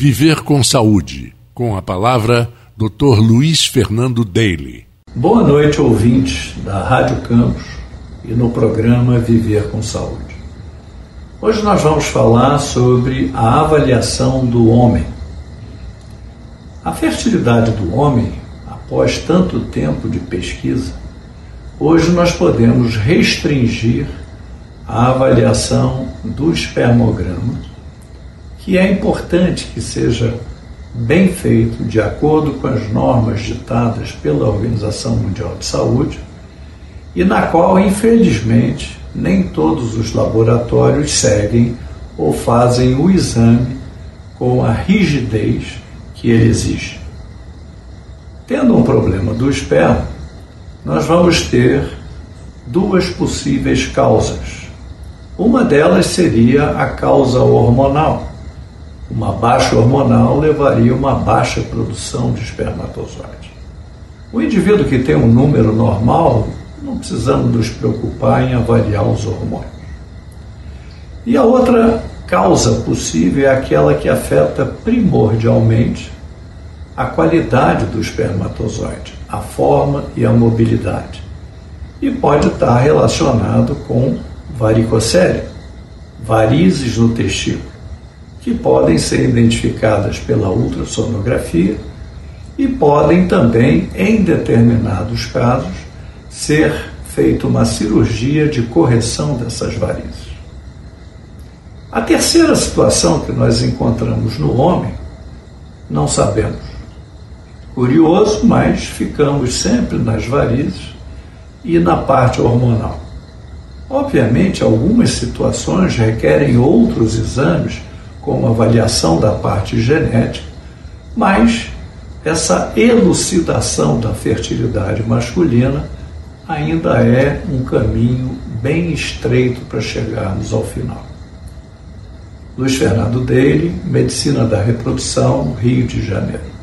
Viver com Saúde, com a palavra Dr. Luiz Fernando Daly. Boa noite, ouvintes da Rádio Campos e no programa Viver com Saúde. Hoje nós vamos falar sobre a avaliação do homem. A fertilidade do homem, após tanto tempo de pesquisa, hoje nós podemos restringir a avaliação do espermograma, que é importante que seja bem feito de acordo com as normas ditadas pela Organização Mundial de Saúde e na qual, infelizmente, nem todos os laboratórios seguem ou fazem o exame com a rigidez que ele exige. Tendo um problema do esperma, nós vamos ter duas possíveis causas. Uma delas seria a causa hormonal. Uma baixa hormonal levaria a uma baixa produção de espermatozoide. O indivíduo que tem um número normal, não precisamos nos preocupar em avaliar os hormônios. E a outra causa possível é aquela que afeta primordialmente a qualidade do espermatozoide, a forma e a mobilidade. E pode estar relacionado com varicocele, varizes no testículo, que podem ser identificadas pela ultrassonografia e podem também, em determinados casos, ser feita uma cirurgia de correção dessas varizes. A terceira situação que nós encontramos no homem, não sabemos. Curioso, mas ficamos sempre nas varizes e na parte hormonal. Obviamente, algumas situações requerem outros exames, como avaliação da parte genética, mas essa elucidação da fertilidade masculina ainda é um caminho bem estreito para chegarmos ao final. Luiz Fernando Dele, Medicina da Reprodução, Rio de Janeiro.